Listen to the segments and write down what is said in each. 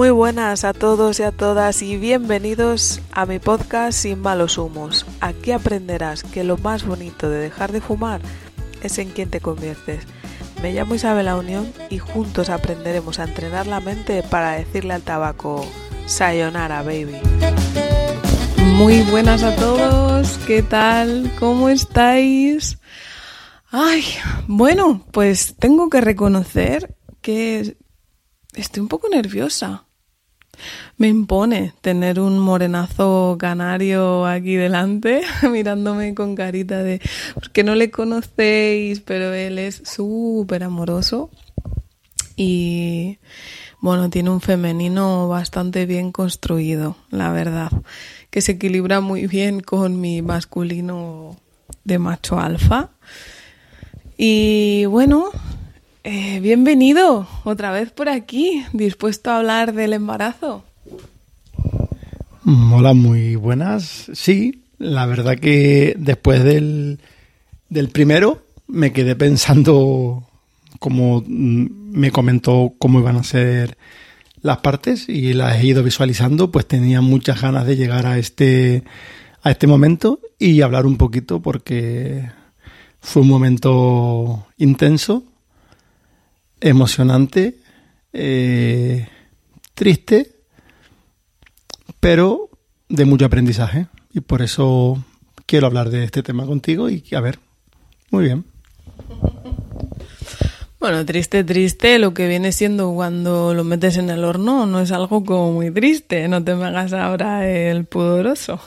Muy buenas a todos y a todas y bienvenidos a mi podcast Sin malos humos. Aquí aprenderás que lo más bonito de dejar de fumar es en quien te conviertes. Me llamo Isabel La Unión y juntos aprenderemos a entrenar la mente para decirle al tabaco Sayonara, baby. Muy buenas a todos, ¿qué tal? ¿Cómo estáis? Ay, bueno, pues tengo que reconocer que estoy un poco nerviosa. Me impone tener un morenazo canario aquí delante, mirándome con carita de... porque no le conocéis, pero él es súper amoroso y bueno, tiene un femenino bastante bien construido, la verdad, que se equilibra muy bien con mi masculino de macho alfa. Y bueno, eh, bienvenido otra vez por aquí, dispuesto a hablar del embarazo. Hola, muy buenas. Sí, la verdad que después del, del primero me quedé pensando como mm, me comentó cómo iban a ser las partes y las he ido visualizando, pues tenía muchas ganas de llegar a este a este momento y hablar un poquito porque fue un momento intenso emocionante, eh, triste, pero de mucho aprendizaje. Y por eso quiero hablar de este tema contigo y a ver, muy bien. Bueno, triste, triste, lo que viene siendo cuando lo metes en el horno no es algo como muy triste, no te me hagas ahora el pudoroso.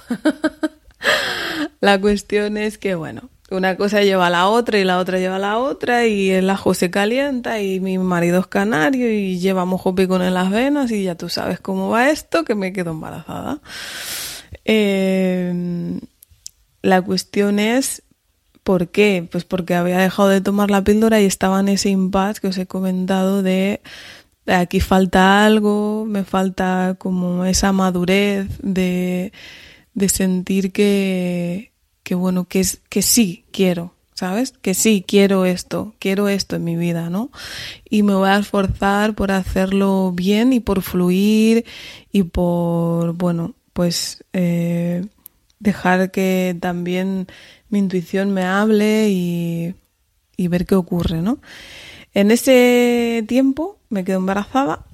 la cuestión es que, bueno, una cosa lleva a la otra y la otra lleva a la otra y el ajo se calienta y mi marido es canario y llevamos con en las venas y ya tú sabes cómo va esto, que me quedo embarazada. Em, la cuestión es, ¿por qué? Pues porque había dejado de tomar la píldora y estaba en ese impasse que os he comentado de aquí falta algo, me falta como esa madurez de, de sentir que, que bueno, que, es, que sí quiero, ¿sabes? Que sí quiero esto, quiero esto en mi vida, ¿no? Y me voy a esforzar por hacerlo bien y por fluir y por, bueno, pues eh, dejar que también mi intuición me hable y, y ver qué ocurre, ¿no? En ese tiempo me quedo embarazada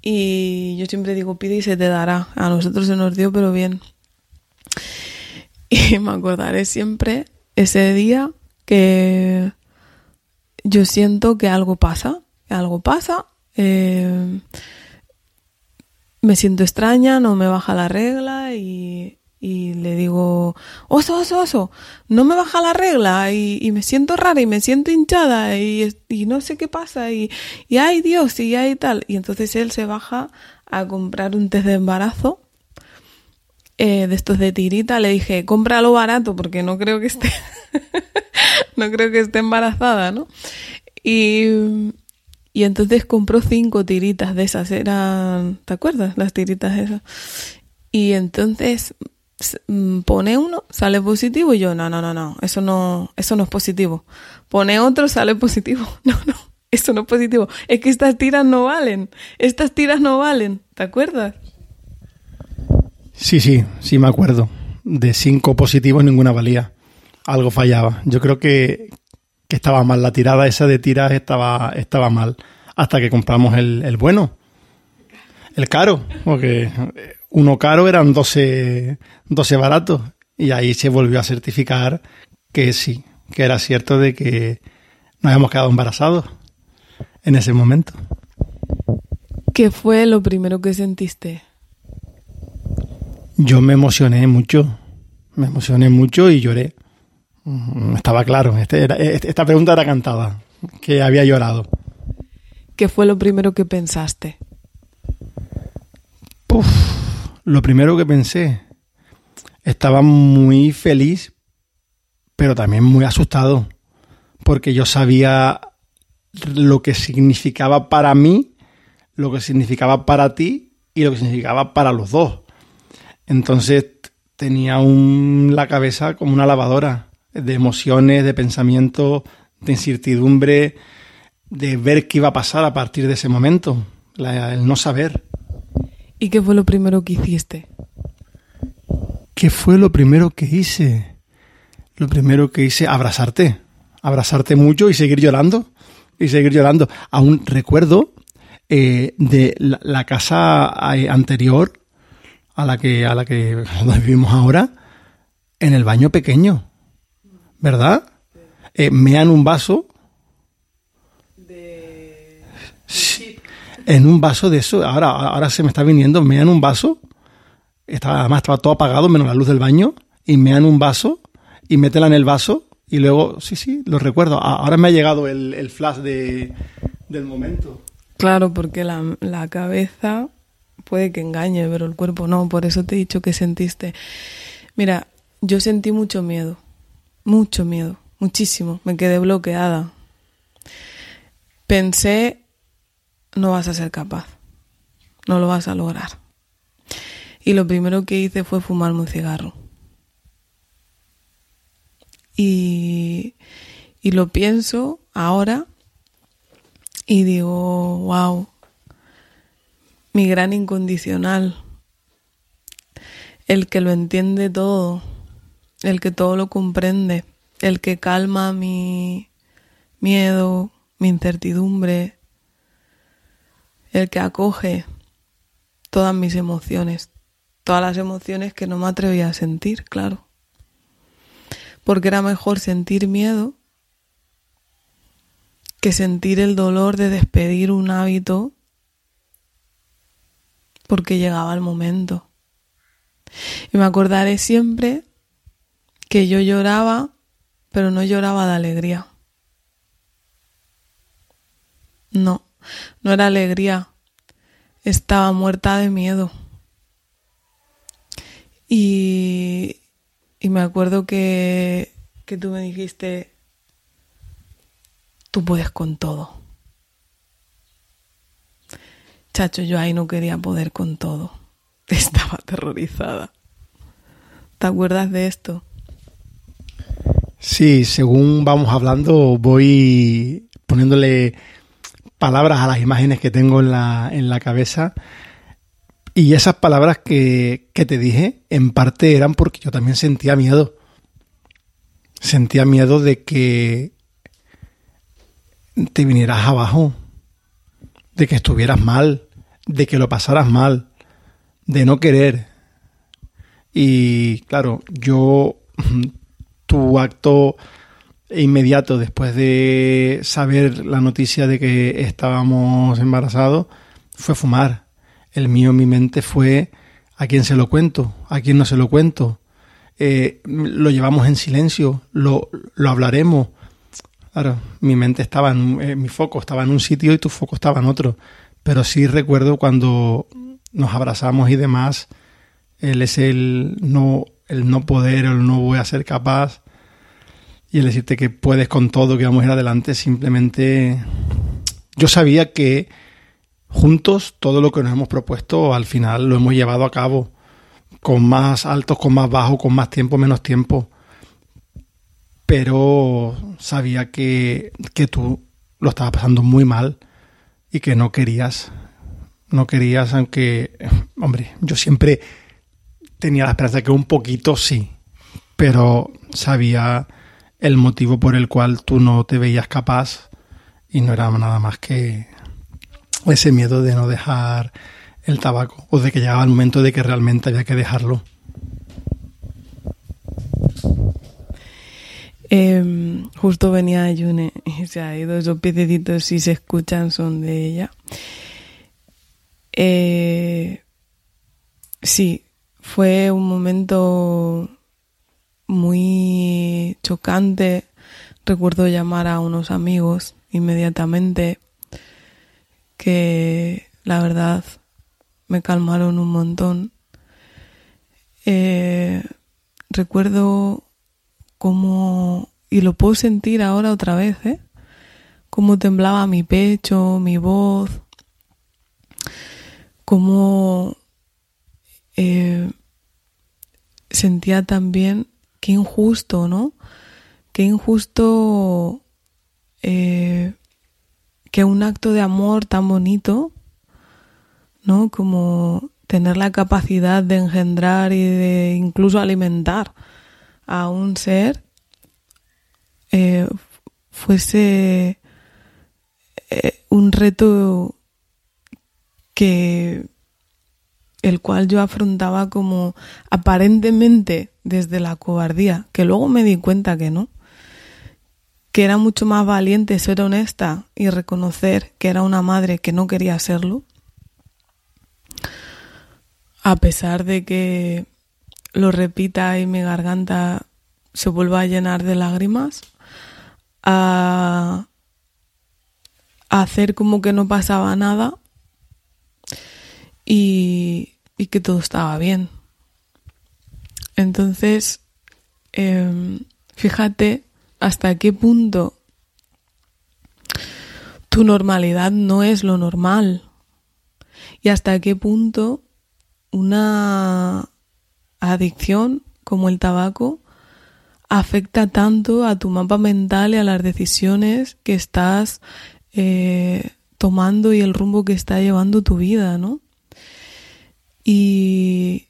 y yo siempre digo pide y se te dará. A nosotros se nos dio, pero bien. Y me acordaré siempre ese día que yo siento que algo pasa, algo pasa, eh, me siento extraña, no me baja la regla y, le digo, oso, oso, oso, no me baja la regla y, me siento rara y me siento hinchada y, no sé qué pasa y, y ay Dios y hay tal. Y entonces él se baja a comprar un test de embarazo eh, de estos de tirita, le dije, cómpralo barato porque no creo que esté, no creo que esté embarazada, ¿no? Y, y entonces compró cinco tiritas de esas, eran, ¿te acuerdas? Las tiritas esas. Y entonces mm, pone uno, sale positivo y yo, no, no, no, no, eso no, eso no es positivo. Pone otro, sale positivo. No, no, eso no es positivo. Es que estas tiras no valen. Estas tiras no valen. ¿Te acuerdas? Sí, sí, sí me acuerdo. De cinco positivos ninguna valía. Algo fallaba. Yo creo que, estaba mal. La tirada esa de tiras estaba, estaba mal. Hasta que compramos el, bueno. El caro. Porque uno caro eran 12, 12 baratos. Y ahí se volvió a certificar que sí, que era cierto de que nos habíamos quedado embarazados en ese momento. ¿Qué fue lo primero que sentiste? Yo me emocioné mucho, me emocioné mucho y lloré. Mm, estaba claro, este este, esta pregunta era cantada, que había llorado. ¿Qué fue lo primero que pensaste? lo primero que pensé, estaba muy feliz, pero también muy asustado, porque yo sabía lo que significaba para mí, lo que significaba para ti y lo que significaba para los dos. Entonces tenía un, la cabeza como una lavadora de emociones, de pensamientos, de incertidumbre, de ver qué iba a pasar a partir de ese momento, el no saber. ¿Y qué fue lo primero que hiciste? ¿Qué fue lo primero que hice? Lo primero que hice, abrazarte. Abrazarte mucho y seguir llorando. Y seguir llorando. Aún recuerdo eh, de la, casa eh, anterior a la que a la que vivimos ahora en el baño pequeño verdad eh, mean un vaso en un vaso de eso. Ahora ahora se me está viniendo mean un vaso. Estaba además estaba todo apagado menos la luz del baño y mean un vaso y métela en el vaso y luego sí sí lo recuerdo. Ahora me ha llegado el, el flash de, del momento. Claro, porque la, cabeza puede que engañe, pero el cuerpo no. Por eso te he dicho que sentiste. Mira, yo sentí mucho miedo, mucho miedo, muchísimo. Me quedé bloqueada. Pensé, no vas a ser capaz, no lo vas a lograr. Y lo primero que hice fue fumarme un cigarro. Y, y lo pienso ahora y digo, wow, mi gran incondicional, el que lo entiende todo, el que todo lo comprende, el que calma mi miedo, mi incertidumbre, el que acoge todas mis emociones, todas las emociones que no me atrevía a sentir, claro. Porque era mejor sentir miedo que sentir el dolor de despedir un hábito porque llegaba el momento. Y me acordaré siempre que yo lloraba, pero no lloraba de alegría. No, no era alegría, estaba muerta de miedo. Y, y me acuerdo que, que tú me dijiste, tú puedes con todo. Chacho, yo ahí no quería poder con todo. Estaba aterrorizada. ¿Te acuerdas de esto? Sí, según vamos hablando, voy poniéndole palabras a las imágenes que tengo en la, en la cabeza. Y esas palabras que, que te dije, en parte eran porque yo también sentía miedo. Sentía miedo de que te vinieras abajo, de que estuvieras mal, de que lo pasaras mal, de no querer. Y claro, yo, tu acto inmediato después de saber la noticia de que estábamos embarazados fue fumar. El mío mi mente fue a quién se lo cuento, a quién no se lo cuento. Eh, lo llevamos en silencio, lo, lo hablaremos, Claro, mi mente estaba en, eh, mi foco estaba en un sitio y tu foco estaba en otro. Pero sí recuerdo cuando nos abrazamos y demás, él es el no, el no poder, el no voy a ser capaz. Y el decirte que puedes con todo, que vamos a ir adelante, simplemente yo sabía que juntos todo lo que nos hemos propuesto al final lo hemos llevado a cabo, con más altos, con más bajos, con más tiempo, menos tiempo pero sabía que, que tú lo estabas pasando muy mal y que no querías, no querías, aunque, hombre, yo siempre tenía la esperanza de que un poquito sí, pero sabía el motivo por el cual tú no te veías capaz y no era nada más que ese miedo de no dejar el tabaco o de que llegaba el momento de que realmente había que dejarlo. Eh, justo venía Yune y se ha ido. Esos si se escuchan, son de ella. Eh, sí, fue un momento muy chocante. Recuerdo llamar a unos amigos inmediatamente que la verdad me calmaron un montón. Eh, recuerdo como, y lo puedo sentir ahora otra vez, ¿eh? Cómo temblaba mi pecho, mi voz, cómo eh, sentía también qué injusto, ¿no? Qué injusto eh, que un acto de amor tan bonito, ¿no? Como tener la capacidad de engendrar y de incluso alimentar a un ser eh, fuese eh, un reto que el cual yo afrontaba como aparentemente desde la cobardía, que luego me di cuenta que no, que era mucho más valiente ser honesta y reconocer que era una madre que no quería serlo, a pesar de que lo repita y mi garganta se vuelva a llenar de lágrimas, a, hacer como que no pasaba nada y, y que todo estaba bien. Entonces, em, fíjate hasta qué punto tu normalidad no es lo normal y hasta qué punto una adicción como el tabaco afecta tanto a tu mapa mental y a las decisiones que estás eh, tomando y el rumbo que está llevando tu vida, ¿no? Y,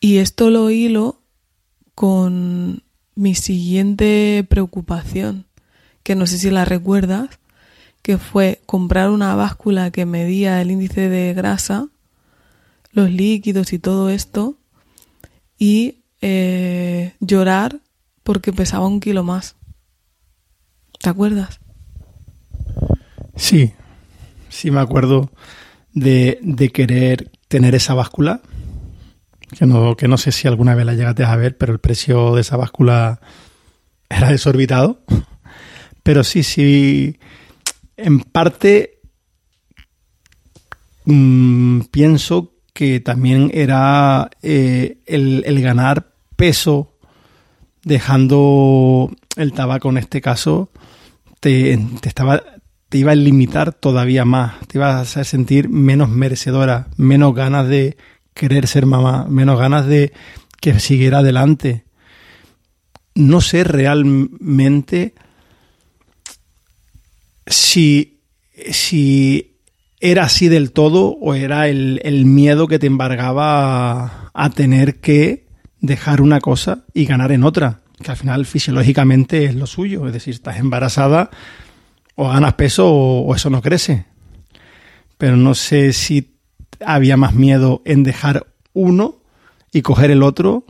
y esto lo hilo con mi siguiente preocupación, que no sé si la recuerdas, que fue comprar una báscula que medía el índice de grasa, los líquidos y todo esto, y eh, llorar porque pesaba un kilo más. ¿Te acuerdas? Sí, sí me acuerdo de, de querer tener esa báscula que no, que no sé si alguna vez la llegaste a ver, pero el precio de esa báscula era desorbitado. Pero sí, sí, en parte mmm, pienso que también era eh, el, el, ganar peso dejando el tabaco en este caso te, te, estaba te iba a limitar todavía más, te iba a hacer sentir menos merecedora, menos ganas de querer ser mamá, menos ganas de que siguiera adelante. No sé realmente si, si era así del todo o era el, el miedo que te embargaba a, tener que dejar una cosa y ganar en otra, que al final fisiológicamente es lo suyo, es decir, estás embarazada o ganas peso o, o eso no crece. Pero no sé si había más miedo en dejar uno y coger el otro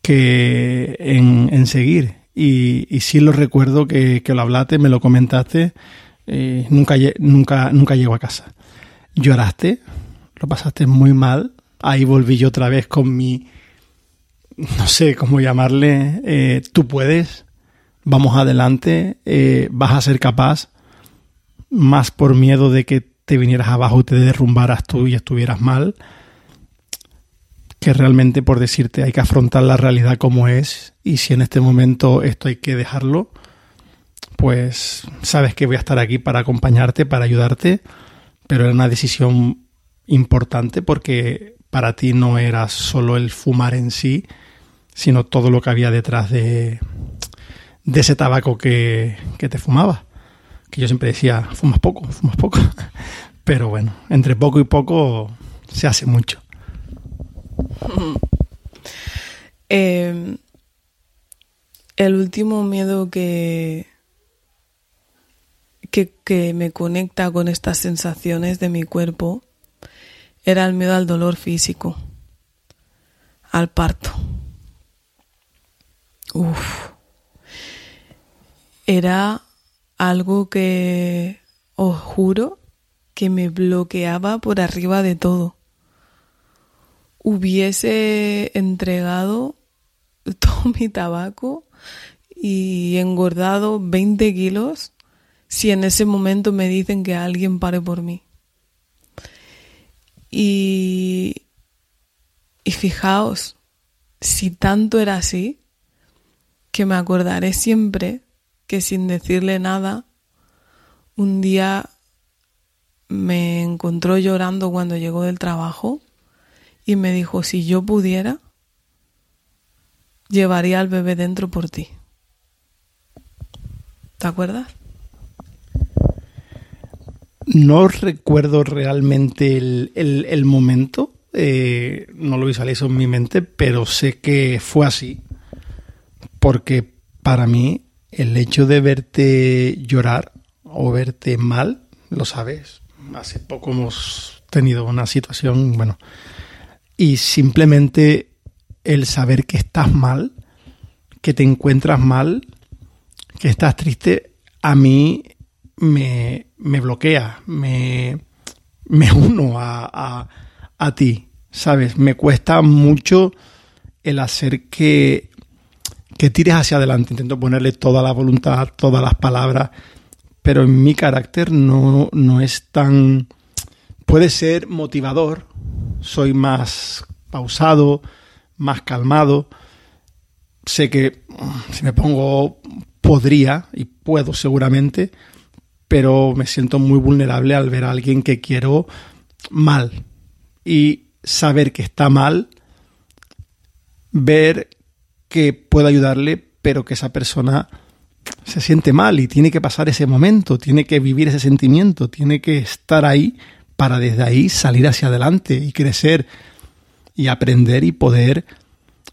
que en, en seguir. Y, y, sí lo recuerdo que, que, lo hablaste, me lo comentaste, nunca, nunca, nunca llego a casa. Lloraste, lo pasaste muy mal, ahí volví yo otra vez con mi, no sé cómo llamarle, eh, tú puedes, vamos adelante, eh, vas a ser capaz, más por miedo de que te vinieras abajo te derrumbaras tú y estuvieras mal, que realmente por decirte hay que afrontar la realidad como es. Y si en este momento esto hay que dejarlo, pues sabes que voy a estar aquí para acompañarte, para ayudarte, pero era una decisión importante porque para ti no era solo el fumar en sí, sino todo lo que había detrás de, ese tabaco que, que te fumaba que yo siempre decía, fumas poco, fumas poco. Pero bueno, entre poco y poco se hace mucho. Eh, el último miedo que, que, que me conecta con estas sensaciones de mi cuerpo era el miedo al dolor físico, al parto. Uf. Era algo que os juro que me bloqueaba por arriba de todo. Hubiese entregado todo mi tabaco y engordado 20 kilos si en ese momento me dicen que alguien pare por mí. Y, y fijaos, si tanto era así, que me acordaré siempre que sin decirle nada, un día me encontró llorando cuando llegó del trabajo y me dijo, si yo pudiera, llevaría al bebé dentro por ti. ¿Te acuerdas? No recuerdo realmente el, momento, eh, no lo visualizo en mi mente, pero sé que fue así, porque para mí el hecho de verte llorar o verte mal, lo sabes, hace poco hemos tenido una situación, bueno, y simplemente el saber que estás mal, que te encuentras mal, que estás triste, a mí me, me bloquea, me, me uno a, a, ti, ¿sabes? Me cuesta mucho el hacer que, que tires hacia adelante. Intento ponerle toda la voluntad, todas las palabras, pero en mi carácter no, no es tan... Puede ser motivador, soy más pausado, más calmado. Sé que mm, si me pongo podría y puedo seguramente, pero me siento muy vulnerable al ver a alguien que quiero mal y saber que está mal, ver que puedo ayudarle, pero que esa persona se siente mal y tiene que pasar ese momento, tiene que vivir ese sentimiento, tiene que estar ahí para desde ahí salir hacia adelante y crecer y aprender y poder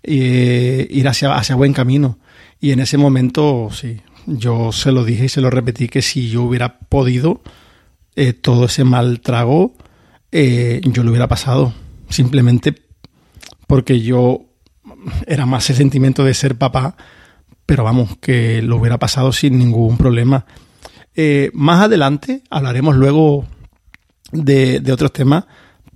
eh, ir hacia, hacia buen camino. Y en ese momento, sí, yo se lo dije y se lo repetí que si yo hubiera podido, eh, todo ese mal trago, eh, yo lo hubiera pasado. Simplemente porque yo era más el sentimiento de ser papá, pero vamos, que lo hubiera pasado sin ningún problema. más adelante hablaremos luego de, otros temas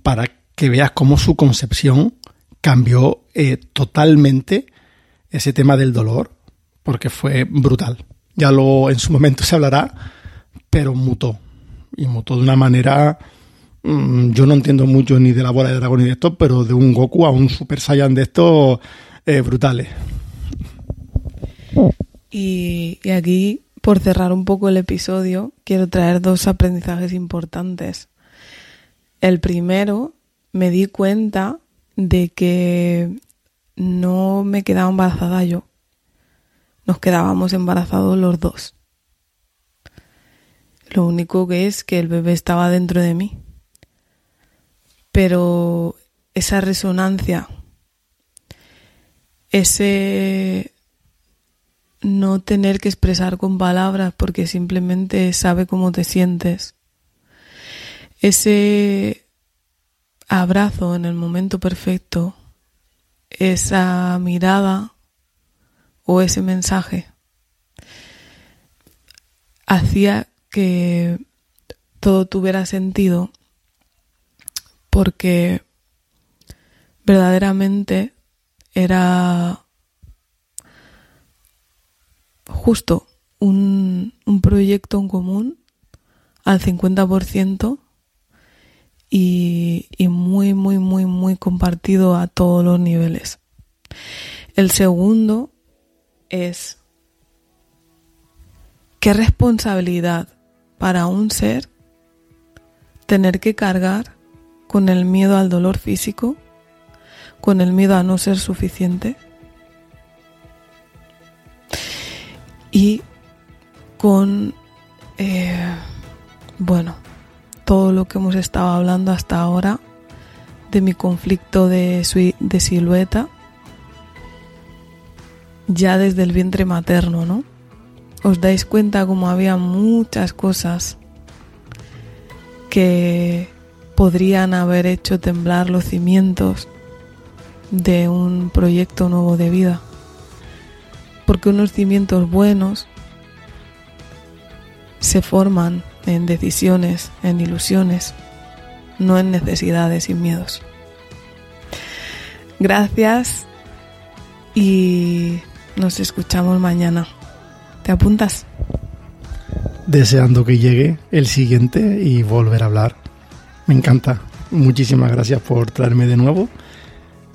para que veas cómo su concepción cambió eh, totalmente ese tema del dolor, porque fue brutal. Ya lo en su momento se hablará, pero mutó. Y mutó de una manera. Mm, yo no entiendo mucho ni de la bola de dragón ni de esto, pero de un Goku a un Super Saiyan de estos eh, brutales. Y, y aquí, por cerrar un poco el episodio, quiero traer dos aprendizajes importantes. El primero me di cuenta de que no me quedaba embarazada yo. Nos quedábamos embarazados los dos. Lo único que es que el bebé estaba dentro de mí. Pero esa resonancia, ese no tener que expresar con palabras porque simplemente sabe cómo te sientes, ese abrazo en el momento perfecto, esa mirada o ese mensaje hacía que todo tuviera sentido porque verdaderamente era justo un, un proyecto en común al 50% y, muy, muy, muy, muy compartido a todos los niveles. El segundo es qué responsabilidad para un ser tener que cargar con el miedo al dolor físico, con el miedo a no ser suficiente y con, eh, bueno, todo lo que hemos estado hablando hasta ahora de mi conflicto de, de silueta ya desde el vientre materno, ¿no? Os dais cuenta como había muchas cosas que podrían haber hecho temblar los cimientos de un proyecto nuevo de vida. Porque unos cimientos buenos se forman en decisiones, en ilusiones, no en necesidades y miedos. Gracias y nos escuchamos mañana. ¿Te apuntas? Deseando que llegue el siguiente y volver a hablar. Me encanta. Muchísimas gracias por traerme de nuevo.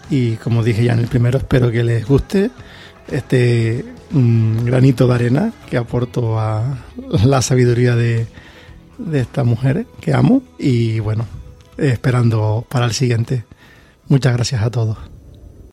Y como dije ya en el primero, espero que les guste este mm, granito de arena que aporto a la sabiduría de, de estas mujeres que amo y bueno, esperando para el siguiente. Muchas gracias a todos.